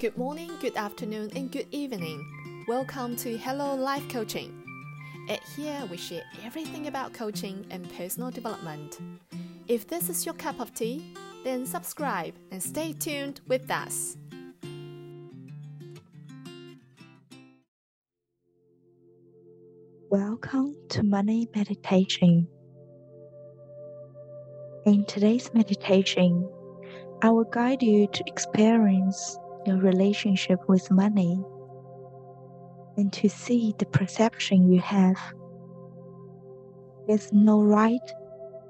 Good morning, good afternoon, and good evening. Welcome to Hello Life Coaching. At here, we share everything about coaching and personal development. If this is your cup of tea, then subscribe and stay tuned with us. Welcome to Money Meditation. In today's meditation, I will guide you to experience your relationship with money and to see the perception you have. There's no right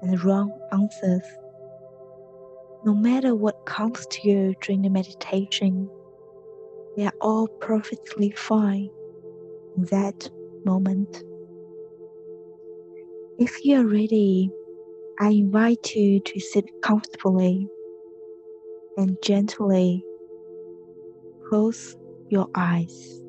and wrong answers. No matter what comes to you during the meditation, they are all perfectly fine in that moment. If you are ready, I invite you to sit comfortably and gently close your eyes.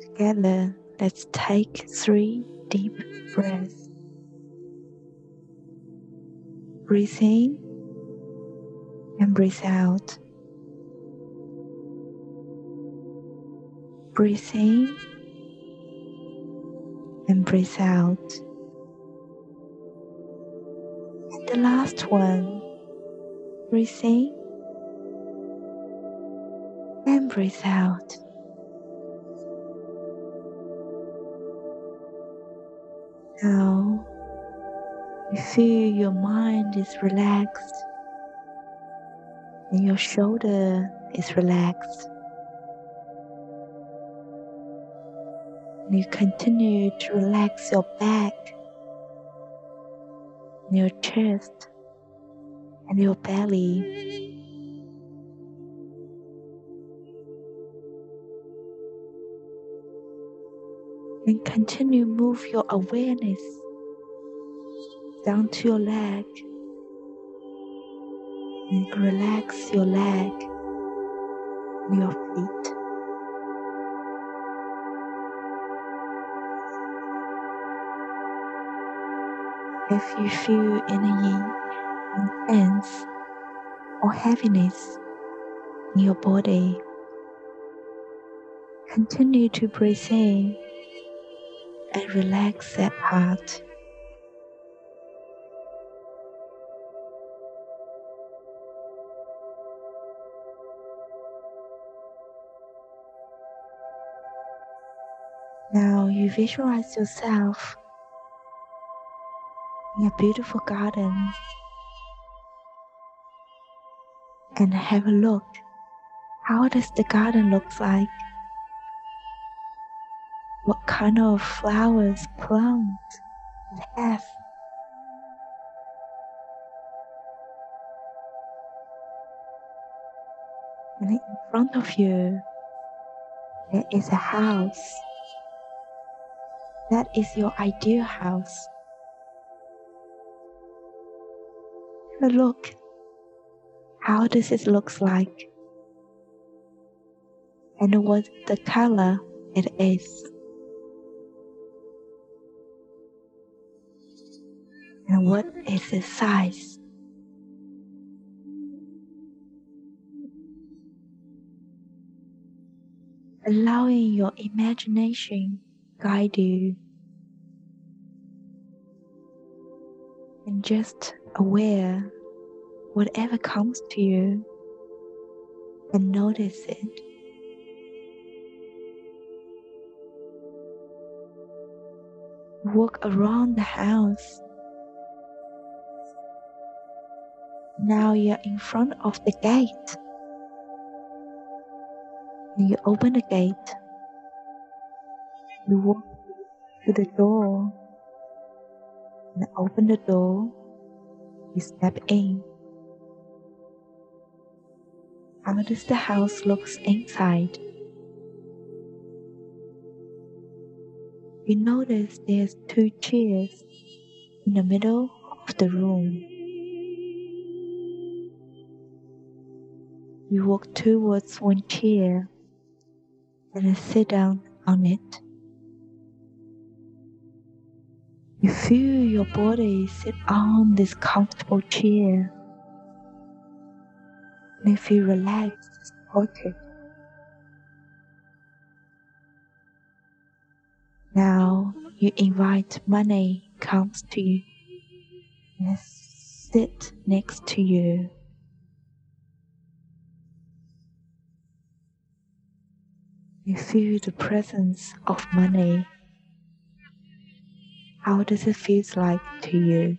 Together, let's take three deep breaths. Breathe in and breathe out. Breathe in and breathe out. And the last one, breathe in and breathe out. Now you feel your mind is relaxed and your shoulder is relaxed. You continue to relax your back, your chest, and your belly. And continue move your awareness down to your leg and relax your leg your feet. If you feel any intense or heaviness in your body, continue to breathe in and relax that part. Now you visualize yourself in a beautiful garden and have a look. How does the garden look like? What kind of flowers, plants has? And in front of you, there is a house. That is your ideal house. A look. How does it looks like? And what the color it is. And what is the size? Allowing your imagination guide you and just aware whatever comes to you and notice it. Walk around the house. Now you're in front of the gate. And you open the gate. You walk to the door and open the door. You step in. How does the house look inside? You notice there's two chairs in the middle of the room. You walk towards one chair and sit down on it. Feel your body sit on this comfortable chair. And you feel relaxed, supported. Now you invite money comes to you and sit next to you. You feel the presence of money. How does it feel like to you?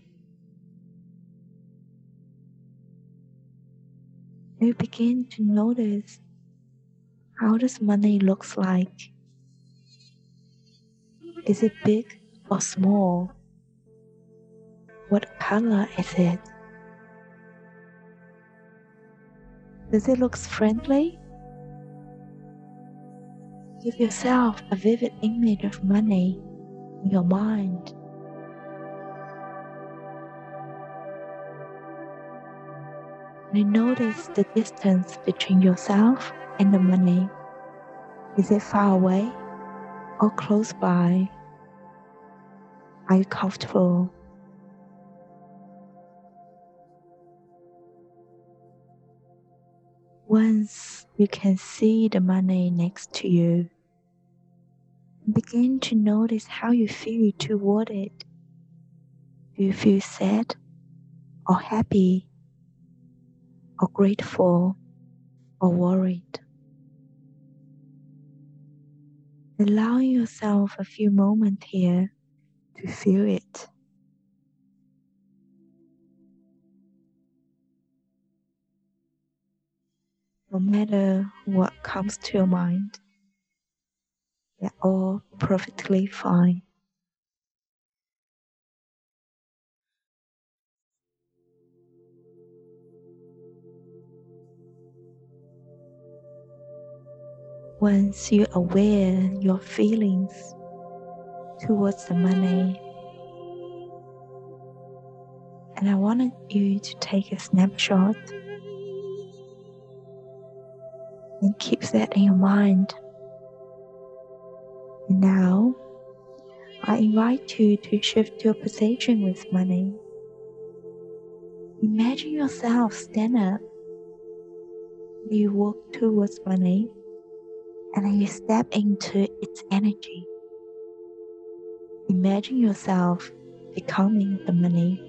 You begin to notice how does money looks like? Is it big or small? What color is it? Does it look friendly? Give yourself a vivid image of money your mind. And notice the distance between yourself and the money. Is it far away or close by? Are you comfortable? Once you can see the money next to you, begin to notice how you feel toward it. Do you feel sad or happy or grateful or worried? Allow yourself a few moments here to feel it. No matter what comes to your mind, they're all perfectly fine. Once you're aware your feelings towards the money, and I wanted you to take a snapshot and keep that in your mind. Now, I invite you to shift your position with money. Imagine yourself stand up. You walk towards money and you step into its energy. Imagine yourself becoming the money.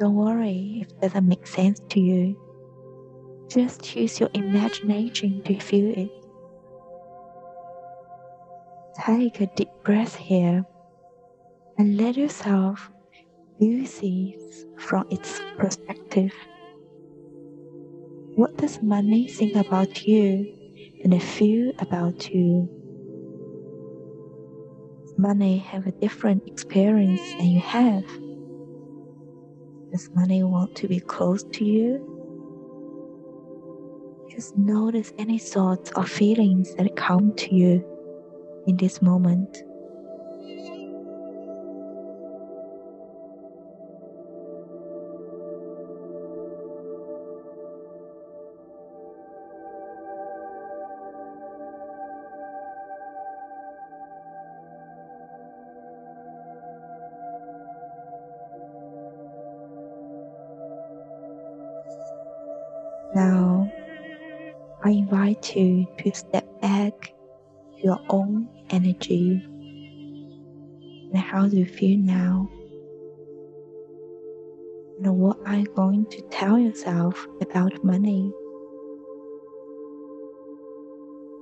Don't worry if it doesn't make sense to you. Just use your imagination to feel it. Take a deep breath here and let yourself view this from its perspective. What does money think about you and feel about you? Money have a different experience than you have. Does money want to be close to you? Just notice any thoughts or feelings that come to you in this moment. Now, I invite you to step back to your own energy. And how do you feel now? And what are you going to tell yourself about money?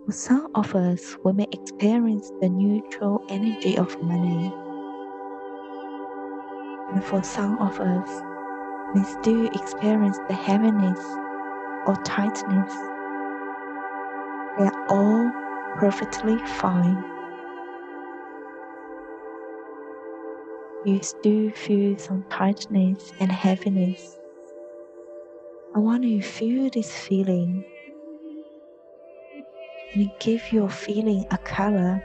For some of us, we may experience the neutral energy of money. And for some of us, we still experience the heaviness or tightness. They are all perfectly fine. You still feel some tightness and heaviness. I want you to feel this feeling and give your feeling a color.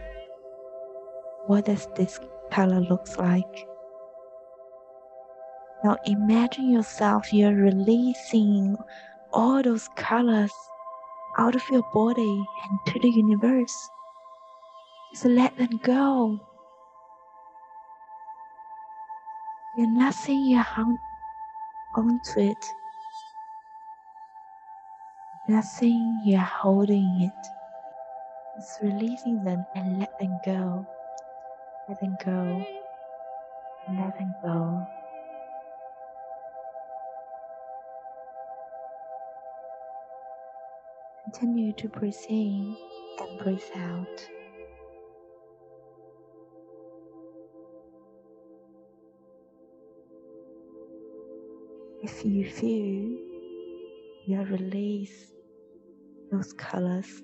What does this color looks like? Now imagine yourself you're releasing all those colors out of your body and to the universe. Just let them go. You're nothing you hung onto it. Nothing you're holding it. It's releasing them and let them go. Let them go. Let them go. Continue to breathe in and breathe out. If you feel you have released those colors,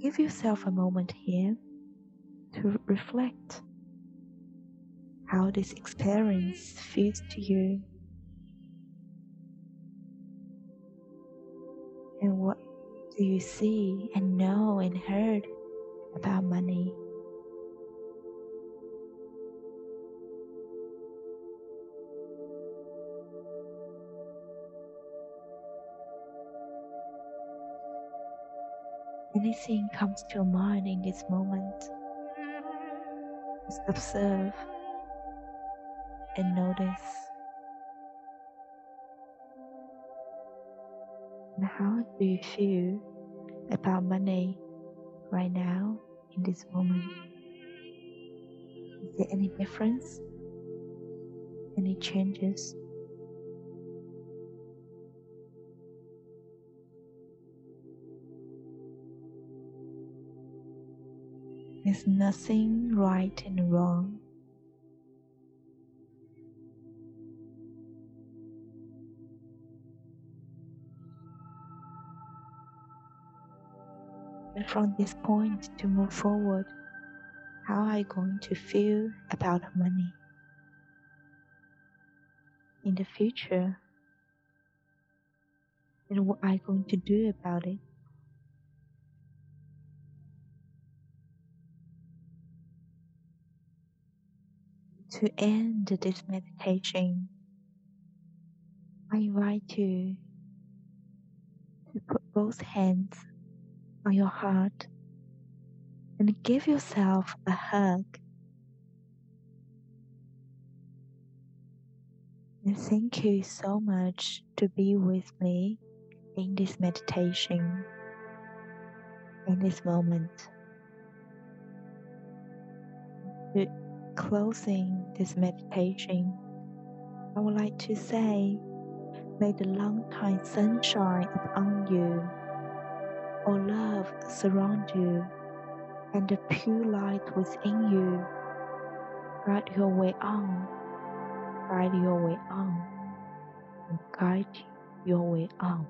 give yourself a moment here to reflect how this experience feels to you do you see and know and heard about money. Anything comes to your mind in this moment, just observe and notice. How do you feel about money right now in this moment? Is there any difference? Any changes? There's nothing right and wrong. From this point to move forward, how are you going to feel about money? In the future, and what are you going to do about it? to end this meditation, I invite you to put both hands on your heart and give yourself a hug. And thank you so much to be with me in this meditation, in this moment. To closing this meditation, I would like to say, may the long time sunshine upon you, or love surround you, and the pure light within you. Guide your way on, guide your way on, and guide your way on.